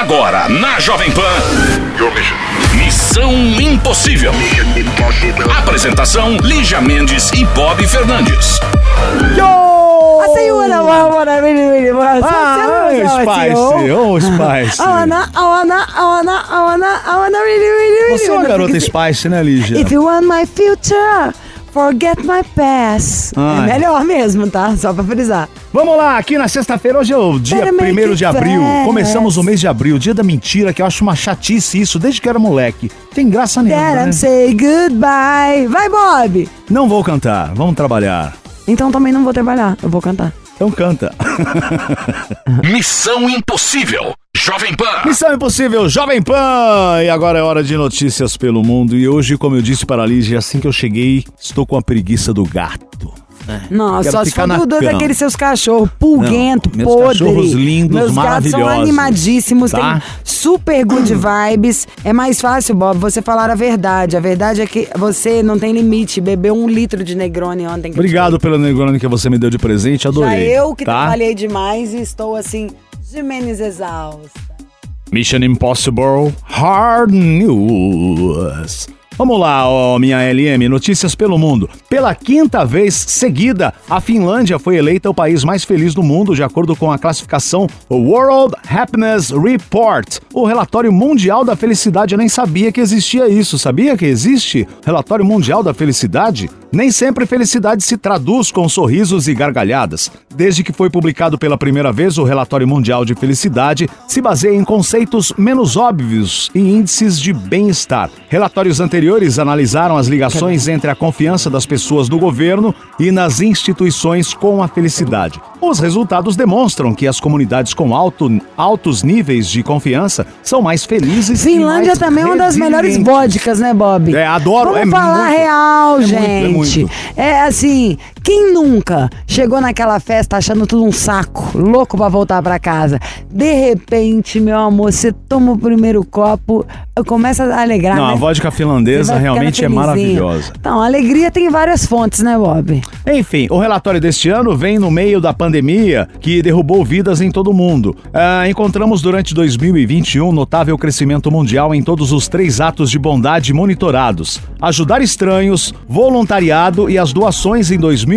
Agora, na Jovem Pan. Missão Impossível. Apresentação: Lígia Mendes e Bob Fernandes. You wanna, wanna, wanna, really, really, wanna. Ah, Spice, ô Spice. Wanna, I wanna, I wanna really, really, really Você é uma garota Spice, né, Lígia? If you want my future, forget my past. Ai. É melhor mesmo, tá? Só pra frisar. Vamos lá, aqui na sexta-feira, hoje é o dia Better make 1 it de abril. fast. Começamos o mês de abril, dia da mentira, que eu acho uma chatice isso, desde que era moleque. Tem graça nenhuma, Let né? say goodbye. Vai, Bob! Não vou cantar, vamos trabalhar. Então também não vou trabalhar, eu vou cantar. Então canta. Missão Impossível. Jovem Pan. Missão Impossível, Jovem Pan! E agora é hora de notícias pelo mundo. E hoje, como eu disse para a Lígia, assim que eu cheguei, estou com a preguiça do gato. Nossa, Quero só se for na do, do cama. daqueles seus cachorros pulguento, Não, meus podre. cachorros lindos, Meus gatos são maravilhosos, animadíssimos, tá? tem super good vibes. É mais fácil, Bob, você falar a verdade. A verdade é que você não tem limite. Bebeu um litro de Negroni ontem. que eu Obrigado pelo Negroni que você me deu de presente, te- Já adorei. eu que tá? trabalhei demais e estou assim, menos exausta. Mission Impossible Hard News. Vamos lá, ó, minha LM, notícias pelo mundo. Pela quinta vez seguida, a Finlândia foi eleita o país mais feliz do mundo, de acordo com a classificação World Happiness Report, o relatório mundial da felicidade. Eu nem sabia que existia isso. Sabia que existe relatório mundial da felicidade? Nem sempre felicidade se traduz com sorrisos e gargalhadas. Desde que foi publicado pela primeira vez, o relatório mundial de felicidade se baseia em conceitos menos óbvios e índices de bem-estar. Relatórios anteriores analisaram as ligações entre a confiança das pessoas no governo e nas instituições com a felicidade. Os resultados demonstram que as comunidades com alto, altos níveis de confiança são mais felizes. e Finlândia mais também é uma das melhores vodkas, né, Bob? É, adoro, Vamos é falar muito. real, É muito, é gente. Muito. É assim, quem nunca chegou naquela festa achando tudo um saco, louco pra voltar pra casa? De repente, meu amor, você toma o primeiro copo, começa a alegrar, Não, né? a vodka finlandesa realmente é maravilhosa. Então, a alegria tem várias fontes, né, Bob? Enfim, o relatório deste ano vem no meio da pandemia que derrubou vidas em todo o mundo. Ah, encontramos durante 2021 notável crescimento mundial em todos os três atos de bondade monitorados. Ajudar estranhos, voluntariado e as doações em 2021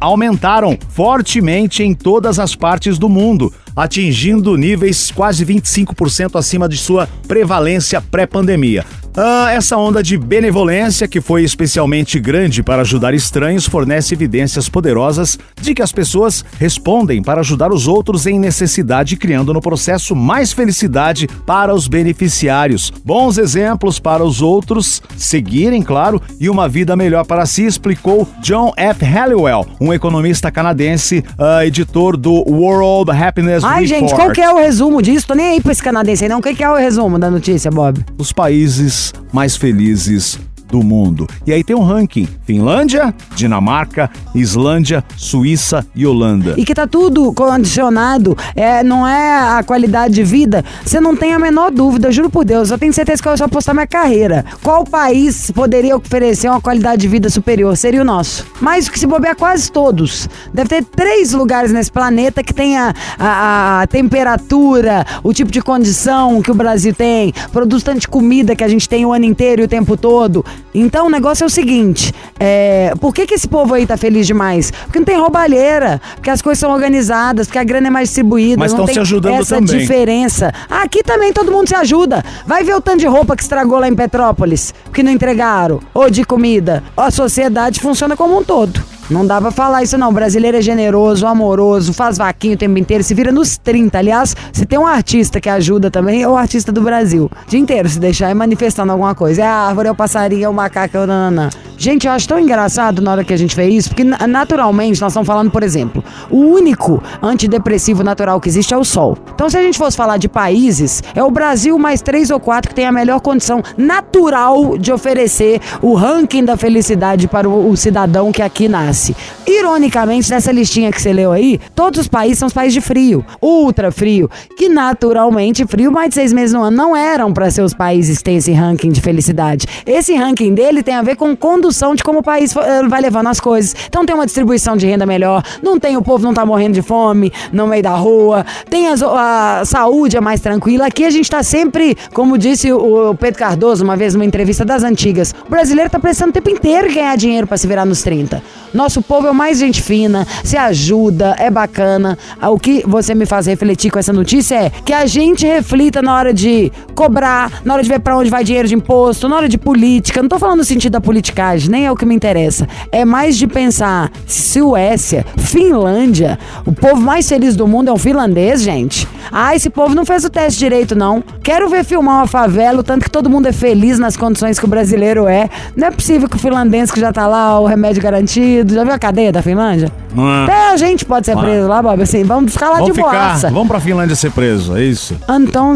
aumentaram fortemente em todas as partes do mundo, atingindo níveis quase 25% acima de sua prevalência pré-pandemia. Ah, essa onda de benevolência, que foi especialmente grande para ajudar estranhos, fornece evidências poderosas de que as pessoas respondem para ajudar os outros em necessidade, criando no processo mais felicidade para os beneficiários. Bons exemplos para os outros seguirem, claro, e uma vida melhor para si, explicou John F. Halliwell, um economista canadense, ah, editor do World Happiness Ai, Report. gente, qual que é o resumo disso? Tô nem aí pra esse canadense aí, não. O que que é o resumo da notícia, Bob? os países mais felizes do mundo. E aí tem um ranking: Finlândia, Dinamarca, Islândia, Suíça e Holanda. e que tá tudo condicionado, é, não é a qualidade de vida, você não tem a menor dúvida, juro por Deus, eu tenho certeza que eu só apostar minha carreira. Qual país poderia oferecer uma qualidade de vida superior? Seria o nosso. Mas que se bobear quase todos. Deve ter três lugares nesse planeta que tenha a, a temperatura, o tipo de condição que o Brasil tem, produz tanto de comida que a gente tem o ano inteiro e o tempo todo. Então o negócio é o seguinte: é, por que, que esse povo aí tá feliz demais? Porque não tem roubalheira, porque as coisas são organizadas, porque a grana é mais distribuída. Mas não tão tem se ajudando essa também. diferença. Aqui também todo mundo se ajuda. Vai ver o tanto de roupa que estragou lá em Petrópolis, que não entregaram, ou de comida. A sociedade funciona como um todo. Não dá pra falar isso não. O brasileiro é generoso, amoroso, faz vaquinho o tempo inteiro, se vira nos 30. Aliás, se tem um artista que ajuda também, é o artista do Brasil. O dia inteiro, se deixar, é manifestando alguma coisa. É a árvore, é o passarinho, é o macaco, é o nananã. Gente, eu acho tão engraçado na hora que a gente vê isso, porque na- naturalmente nós estamos falando, por exemplo, o único antidepressivo natural que existe é o sol. Então, se a gente fosse falar de países, é o Brasil mais três ou quatro que tem a melhor condição natural de oferecer o ranking da felicidade para o cidadão que aqui nasce. Disse. Ironicamente, nessa listinha que você leu aí, todos os países são os países de frio, ultra frio, que naturalmente frio mais de seis meses no ano não eram para ser os países que têm esse ranking de felicidade. Esse ranking dele tem a ver com condução de como o país eh, vai levando as coisas. Então tem uma distribuição de renda melhor, não tem o povo não tá morrendo de fome no meio da rua, tem a saúde é mais tranquila. Aqui a gente tá sempre, como disse o Pedro Cardoso uma vez numa entrevista das antigas, o brasileiro tá precisando o tempo inteiro ganhar dinheiro para se virar nos 30. Nosso povo é o mais gente fina, se ajuda, é bacana. O que você me faz refletir com essa notícia é que a gente reflita na hora de cobrar, na hora de ver para onde vai dinheiro de imposto, na hora de política. Não tô falando no sentido da politicagem, nem é o que me interessa. É mais de pensar, Suécia, Finlândia, o povo mais feliz do mundo é um finlandês, gente. Ah, esse povo não fez o teste direito, não. Quero ver filmar uma favela, o tanto que todo mundo é feliz nas condições que o brasileiro é. Não é possível que o finlandês que já tá lá, o remédio garantido. Já viu a cadeia da Finlândia? Ah. Até a gente pode ser preso lá, Bob. Assim, vamos ficar lá Vamos de ficar, boaça. vamos pra Finlândia ser preso, é isso. Então,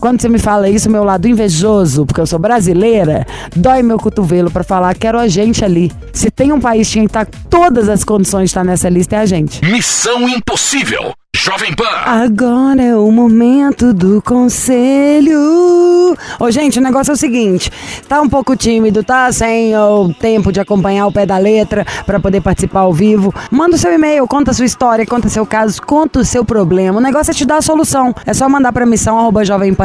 quando você me fala isso, meu lado invejoso, porque eu sou brasileira, dói meu cotovelo pra falar que era a gente ali. Se tem um país que tinha que estar com todas as condições de estar nessa lista, é a gente. Missão Impossível. Jovem Pan. Agora é o momento do conselho. Ô, gente, o negócio é o seguinte: tá um pouco tímido, tá sem o tempo de acompanhar o pé da letra pra poder participar ao vivo. Manda o seu e-mail, conta a sua história, conta seu caso, conta o seu problema. O negócio é te dar a solução. É só mandar pra missão arroba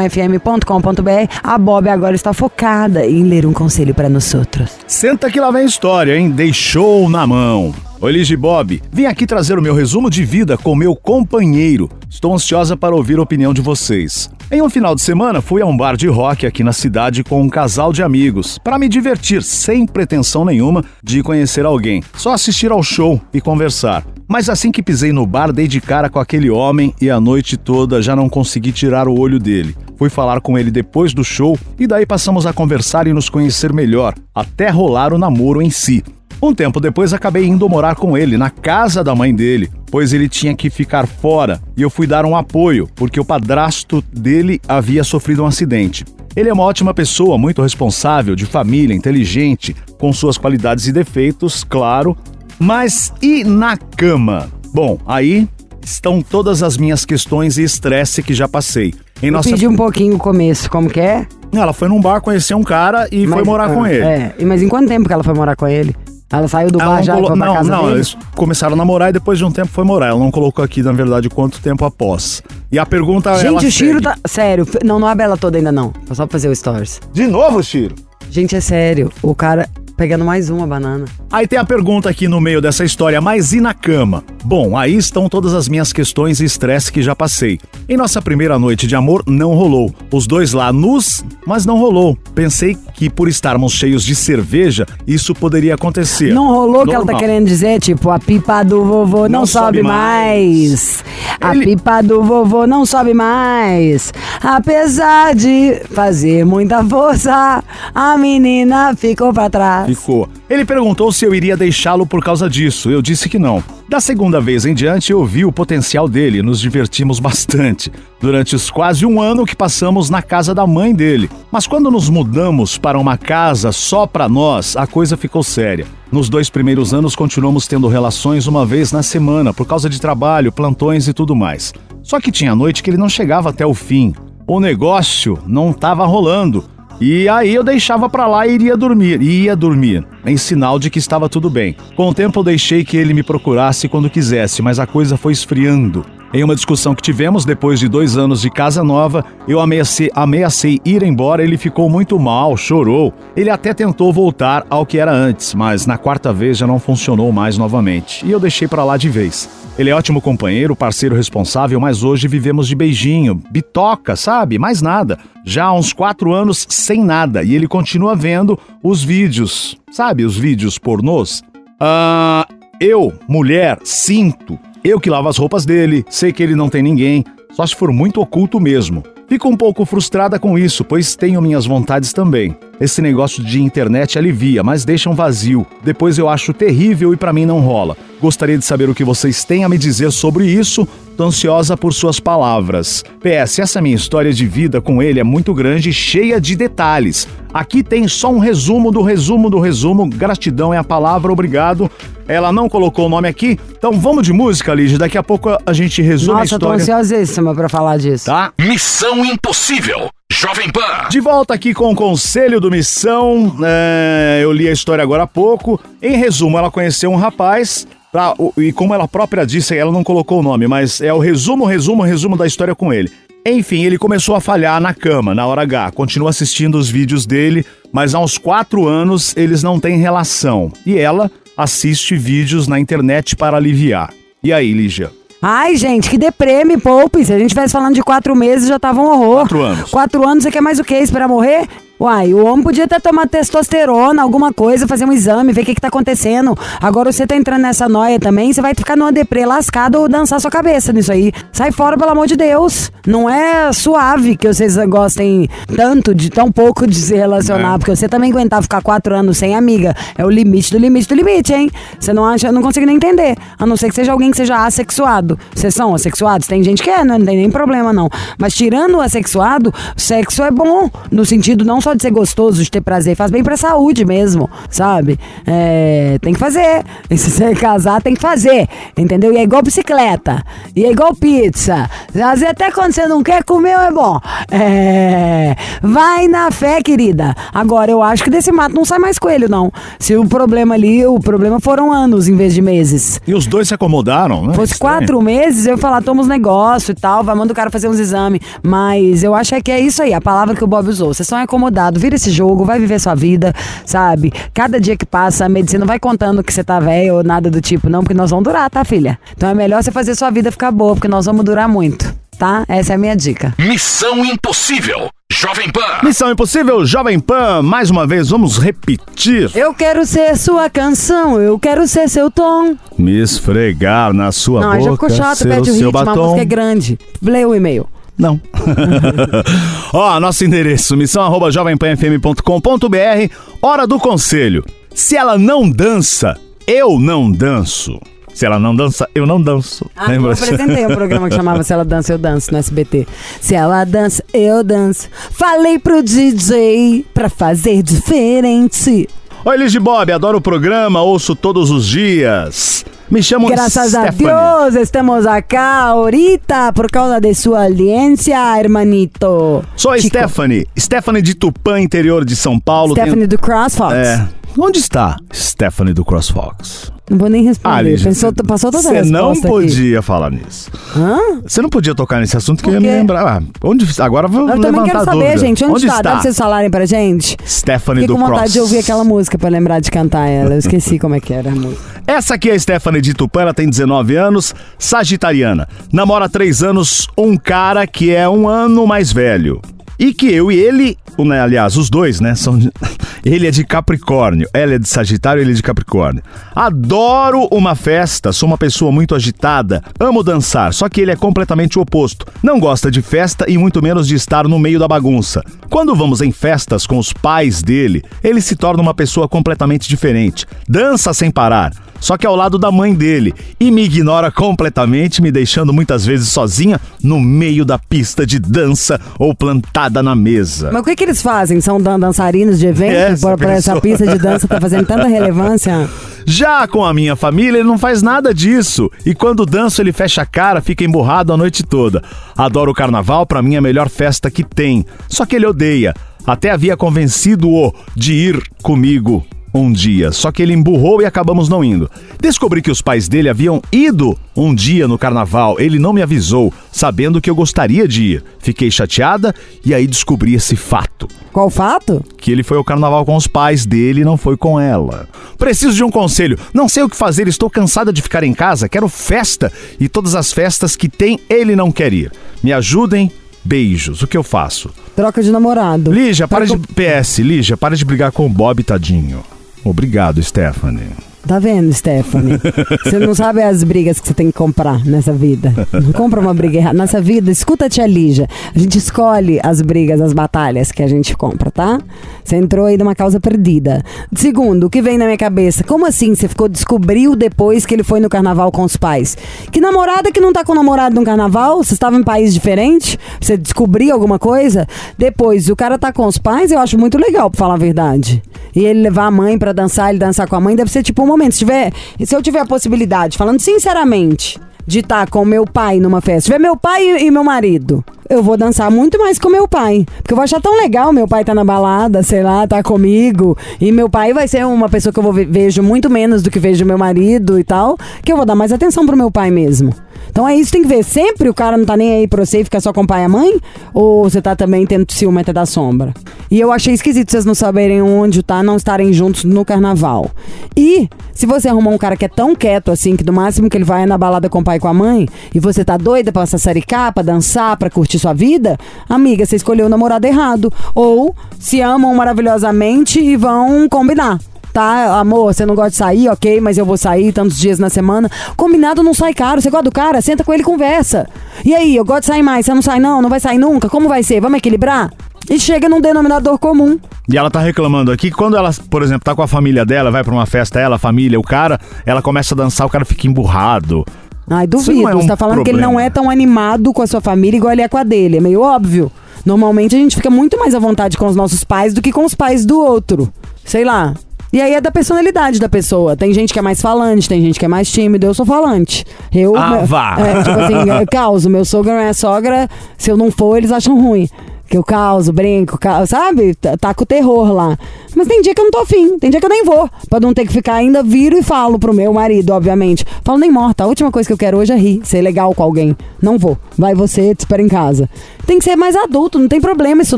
jovempanfm.com.br. A Bob agora está focada em ler um conselho para nós outros. Senta que lá vem história, hein? Deixou na mão. Oi, Ligia e Bob. Vim aqui trazer o meu resumo de vida com meu companheiro. Estou ansiosa para ouvir a opinião de vocês. Em um final de semana, fui a um bar de rock aqui na cidade com um casal de amigos, para me divertir, sem pretensão nenhuma de conhecer alguém, só assistir ao show e conversar. Mas assim que pisei no bar, dei de cara com aquele homem e a noite toda já não consegui tirar o olho dele. Fui falar com ele depois do show e daí passamos a conversar e nos conhecer melhor, até rolar o namoro em si. Um tempo depois acabei indo morar com ele na casa da mãe dele, pois ele tinha que ficar fora e eu fui dar um apoio, porque o padrasto dele havia sofrido um acidente. Ele é uma ótima pessoa, muito responsável, de família, inteligente, com suas qualidades e defeitos, claro. Mas e na cama? Bom, aí estão todas as minhas questões e estresse que já passei. Em Eu pedi um pouquinho o começo, como que é? Ela foi num bar, conheceu um cara e foi Mas- morar com ah, ele. É, e mas em quanto tempo que ela foi morar com ele? Ela saiu do Ela bar já e colo- foi pra não, casa não, dele? eles começaram a namorar e depois de um tempo foi morar. Ela não colocou aqui, na verdade, quanto tempo após. E a pergunta Gente, o Chiro segue. tá. Sério, não, não abre ela toda ainda não. Foi só pra fazer o stories. De novo, Chiro? Gente, é sério. O cara pegando mais uma banana. Aí tem a pergunta aqui no meio dessa história, mas e na cama? Bom, aí estão todas as minhas questões e estresse que já passei. Em nossa primeira noite de amor, não rolou. Os dois lá nus, mas não rolou. Pensei que por estarmos cheios de cerveja, isso poderia acontecer. Não rolou o que ela tá Normal. querendo dizer, tipo, a pipa do vovô não, Não sobe, sobe mais. A Ele- pipa do vovô não sobe mais. Apesar de fazer muita força, a menina ficou pra trás. Ficou. Ele perguntou se eu iria deixá-lo por causa disso. Eu disse que não. Da segunda vez em diante, eu vi o potencial dele nos divertimos bastante. Durante os quase um ano que passamos na casa da mãe dele. Mas quando nos mudamos para uma casa só para nós, a coisa ficou séria. Nos dois primeiros anos, continuamos tendo relações uma vez na semana, por causa de trabalho, plantões e tudo mais. Só que tinha noite que ele não chegava até o fim. O negócio não estava rolando. E aí eu deixava pra lá e iria dormir, ia dormir, em sinal de que estava tudo bem. Com o tempo eu deixei que ele me procurasse quando quisesse, mas a coisa foi esfriando. Em uma discussão que tivemos depois de dois anos de casa nova, eu ameacei, ameacei ir embora, ele ficou muito mal, chorou. Ele até tentou voltar ao que era antes, mas na quarta vez já não funcionou mais novamente, e eu deixei pra lá de vez. Ele é ótimo companheiro, parceiro responsável, mas hoje vivemos de beijinho, bitoca, sabe? Mais nada. Já há uns quatro anos sem nada. E ele continua vendo os vídeos, sabe? Os vídeos pornôs. Ah, eu, mulher, sinto. Eu que lavo as roupas dele, sei que ele não tem ninguém, só se for muito oculto mesmo. Fico um pouco frustrada com isso, pois tenho minhas vontades também. Esse negócio de internet alivia, mas deixa um vazio. Depois eu acho terrível e pra mim não rola. Gostaria de saber o que vocês têm a me dizer sobre isso. Tô ansiosa por suas palavras. PS, essa minha história de vida com ele é muito grande e cheia de detalhes. Aqui tem só um resumo do resumo do resumo. Gratidão é a palavra, obrigado. Ela não colocou o nome aqui, então vamos de música, Lígia. Daqui a pouco a gente resume a Nossa, eu tô história. ansiosíssima pra falar disso. Tá? Missão Impossível. Jovem Pan. De volta aqui com o Conselho do Missão. É, eu li a história agora há pouco. Em resumo, ela conheceu um rapaz. Pra- e como ela própria disse, ela não colocou o nome, mas é o resumo, resumo, resumo da história com ele. Enfim, ele começou a falhar na cama, na hora H. Continua assistindo os vídeos dele, mas há uns quatro anos eles não têm relação. E ela assiste vídeos na internet para aliviar. E aí, Lígia? Ai, gente, que deprê, me poupe. Se a gente estivesse falando de quatro meses, já tava um horror. Quatro anos. Quatro anos, você quer mais o quê? Esperar morrer? Uai, o homem podia ter tomado testosterona, alguma coisa, fazer um exame, ver o que, que tá acontecendo. Agora você tá entrando nessa noia também, você vai ficar numa deprê lascada ou dançar sua cabeça nisso aí. Sai fora, pelo amor de Deus. Não é suave que vocês gostem tanto, de tão pouco de se relacionar, É. porque você também aguentar ficar quatro anos sem amiga. É o limite do limite do limite, hein? Você não acha, eu não consigo nem entender. A não ser que seja alguém que seja assexuado. Vocês são assexuados? Tem gente que é, não tem nem problema, não. Mas tirando o assexuado, sexo é bom. No sentido não só de ser gostoso, de ter prazer, faz bem pra saúde mesmo, sabe? É, tem que fazer. E se você casar, tem que fazer. Entendeu? E é igual bicicleta. E é igual pizza. Às vezes até quando você não quer comer, é bom. É. Vai na fé, querida. Agora, eu acho que desse mato não sai mais coelho, não. Se o problema ali, o problema foram anos em vez de meses. E os dois se acomodaram, né? Fosse quatro meses, eu ia falar, toma uns negócios e tal, vai, manda o cara fazer uns exames. Mas eu acho que é isso aí, a palavra que o Bob usou. Vocês são acomodados, vira esse jogo, vai viver sua vida, sabe? Cada dia que passa, a medicina não vai contando que você tá velho ou nada do tipo, não, porque nós vamos durar, tá, filha? Então é melhor você fazer sua vida ficar boa, porque nós vamos durar muito, tá? Essa é a minha dica. Missão Impossível. Jovem Pan. Missão Impossível, Jovem Pan, mais uma vez, vamos repetir. Eu quero ser sua canção, eu quero ser seu tom. Me esfregar na sua não, boca, aí já ficou chato, ser pede o ritmo, a batom. música é grande. Lê o e-mail. Não. Ó, nosso endereço, missão arroba jovempanfm.com.br, hora do conselho. Se ela não dança, eu não danço. Se ela não dança, eu não danço. Ah, eu apresentei um programa que chamava Se Ela Dança, Eu Danço no SBT. Se ela dança, eu danço. Falei pro DJ pra fazer diferente. Oi, Liz de Bob, adoro o programa, ouço todos os dias. Me chamo Graças a Stephanie. Deus, estamos acá ahorita por causa de sua audiência, hermanito. Sou a Chico. Stephanie, Stephanie de Tupã, interior de São Paulo. Stephanie do CrossFox. É. Onde está Stephanie do CrossFox? Não vou nem responder. Lígia, Pensou, cê- passou toda a Você não resposta aqui. podia falar nisso. Hã? Você não podia tocar nesse assunto que eu ia me lembrar. Ah, onde, agora Eu levantar também quero a saber, gente. Onde, está? Dá está? pra vocês falarem pra gente? Stephanie Fiquei do com vontade Cross. de ouvir aquela música pra lembrar de cantar ela. Eu esqueci como é que era a música. Essa aqui é a Stephanie de Tupã, ela tem 19 anos, sagitariana. Namora há 3 anos um cara que é um ano mais velho. E que eu e ele, né, aliás, os dois, né, são de- ele é de Capricórnio, ela é de Sagitário, ele é de Capricórnio. Adoro uma festa, sou uma pessoa muito agitada, amo dançar, só que ele é completamente o oposto. Não gosta de festa e muito menos de estar no meio da bagunça. Quando vamos em festas com os pais dele, ele se torna uma pessoa completamente diferente. Dança sem parar só que ao lado da mãe dele, e me ignora completamente, me deixando muitas vezes sozinha no meio da pista de dança ou plantada na mesa. Mas o que, que eles fazem? São dan- dançarinos de evento? É, Essa pra essa pista de dança tá fazendo tanta relevância? Já com a minha família, ele não faz nada disso. E quando danço, ele fecha a cara, fica emburrado a noite toda. Adoro o carnaval, pra mim é a melhor festa que tem. Só que ele odeia. Até havia convencido-o de ir comigo um dia, só que ele emburrou e acabamos não indo. Descobri que os pais dele haviam ido um dia no carnaval, ele não me avisou, sabendo que eu gostaria de ir. Fiquei chateada e aí descobri esse fato Qual fato? que ele foi ao carnaval com os pais dele e não foi com ela. Preciso de um conselho. Não sei o que fazer, estou cansada de ficar em casa, quero festa e todas as festas que tem ele não quer ir. Me ajudem. Beijos. O que eu faço? Troca de namorado. Lígia, para de Troca- PS, Lígia, para de brigar com o Bob, tadinho. Obrigado, Stephanie. Tá vendo, Stephanie? Você não sabe as brigas que você tem que comprar nessa vida. Não compra uma briga errada. Nessa vida, escuta a tia Lígia. A gente escolhe as brigas, as batalhas que a gente compra, tá? Você entrou aí numa causa perdida. Segundo, o que vem na minha cabeça? Como assim você ficou descobriu depois que ele foi no carnaval com os pais? Que namorada que não tá com namorado no carnaval? Você estava em país diferente? Você descobriu alguma coisa? Depois, o cara tá com os pais, eu acho muito legal, pra falar a verdade. E ele levar a mãe pra dançar, ele dançar com a mãe, deve ser tipo um Se, tiver, se eu tiver a possibilidade, falando sinceramente, de estar com meu pai numa festa, se tiver meu pai e, meu marido, eu vou dançar muito mais com meu pai. Porque eu vou achar tão legal meu pai tá na balada, sei lá, tá comigo. E meu pai vai ser uma pessoa que eu vou ve- vejo muito menos do que vejo meu marido e tal. Que eu vou dar mais atenção pro meu pai mesmo. Então é isso, tem que ver. Sempre o cara não tá nem aí pra você e fica só com o pai e a mãe? Ou você tá também tendo ciúme da sombra? E eu achei esquisito vocês não saberem onde tá, não estarem juntos no carnaval. E se você arrumar um cara que é tão quieto assim, que do máximo que ele vai é na balada com o pai e com a mãe, e você tá doida pra sassaricar, pra dançar, pra curtir sua vida, amiga, você escolheu o namorado errado. Ou se amam maravilhosamente e vão combinar. Tá, amor, você não gosta de sair, ok, mas eu vou sair tantos dias na semana. Combinado não sai caro. Você gosta do cara? Senta com ele e conversa. E aí, eu gosto de sair mais, você não sai não? Não vai sair nunca? Como vai ser? Vamos equilibrar? E chega num denominador comum. E ela tá reclamando aqui que quando ela, por exemplo, tá com a família dela, vai pra uma festa, ela, a família, o cara, ela começa a dançar, o cara fica emburrado. Ai, duvido. é um Você tá falando que ele não problema. é tão animado com a sua família igual ele é com a dele. É meio óbvio. Normalmente a gente fica muito mais à vontade com os nossos pais do que com os pais do outro. Sei lá. E aí é da personalidade da pessoa. Tem gente que é mais falante, tem gente que é mais tímido. Eu sou falante. Eu. Ah, vá. É, tipo assim, eu causo. Meu sogro minha sogra, se eu não for, eles acham ruim. Que eu causo, brinco, causo, sabe? Tá- o terror lá. Mas tem dia que eu não tô afim, tem dia que eu nem vou. Pra não ter que ficar ainda, viro e falo pro meu marido, obviamente. Falo nem morta, a última coisa que eu quero hoje é rir, ser legal com alguém. Não vou. Vai você, te espera em casa. Tem que ser mais adulto, não tem problema isso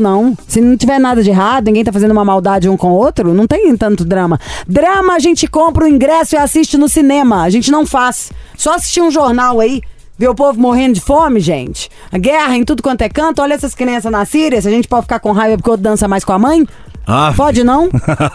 não. Se não tiver nada de errado, ninguém tá fazendo uma maldade um com o outro, não tem tanto drama. Drama a gente compra o ingresso e assiste no cinema. A gente não faz. Só assistir um jornal aí. Ver o povo morrendo de fome, gente. A guerra em tudo quanto é canto. Olha essas crianças na Síria. Se a gente pode ficar com raiva porque o outro dança mais com a mãe. Ah, Pode não?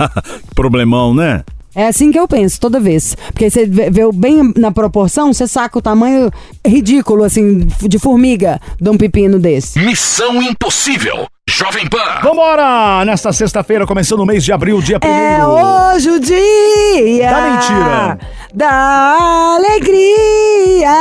Problemão, né? É assim que eu penso toda vez. Porque você vê, bem na proporção, você saca o tamanho ridículo, assim, de formiga de um pepino desse. Missão Impossível. Jovem Pan. Vambora! Nesta sexta-feira, começando o mês de abril, dia primeiro. É hoje o dia Da mentira. da alegria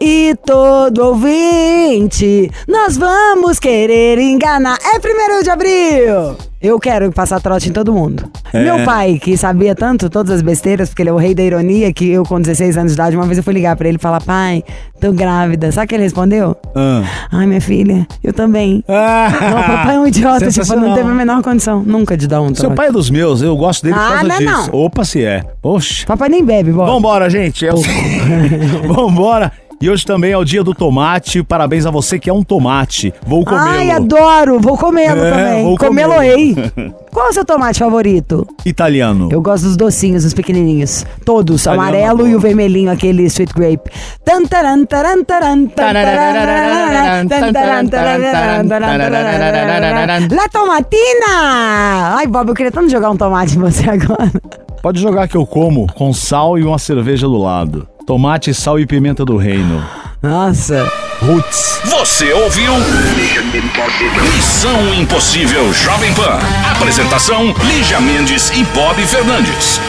e todo ouvinte nós vamos querer enganar. É primeiro de abril. Eu quero passar trote em todo mundo. É. Meu pai, que sabia tanto todas as besteiras, porque ele é o rei da ironia, que eu com 16 anos de idade, uma vez eu fui ligar pra ele e falar, pai, tô grávida. Sabe o que ele respondeu? Ah. Ai, minha filha, eu também. Ah, Não, papai é um idiota, tipo, não teve a menor condição nunca de dar um Seu trote. pai é dos meus, eu gosto dele por Ah, causa não é disso. não. Opa, se é. Poxa. Papai nem bebe, bora. Vambora, gente. É o... Vambora. E hoje também é o dia do tomate. Parabéns a você que é um tomate. Vou comê-lo. Ai, adoro! Vou comê-lo É, também. vou Comê-lo-ei. Qual é o seu tomate favorito? Italiano. Eu gosto dos docinhos, os pequenininhos. Todos. Italiano amarelo adoro. e o vermelhinho, aquele sweet grape. La tomatina! Ai, Bob, eu queria tanto jogar um tomate em você agora. Pode jogar que eu como com sal e uma cerveja do lado. Tomate, sal e pimenta do reino. Nossa. Roots. Você ouviu? Missão Impossível Jovem Pan. Apresentação: Lígia Mendes e Bob Fernandes.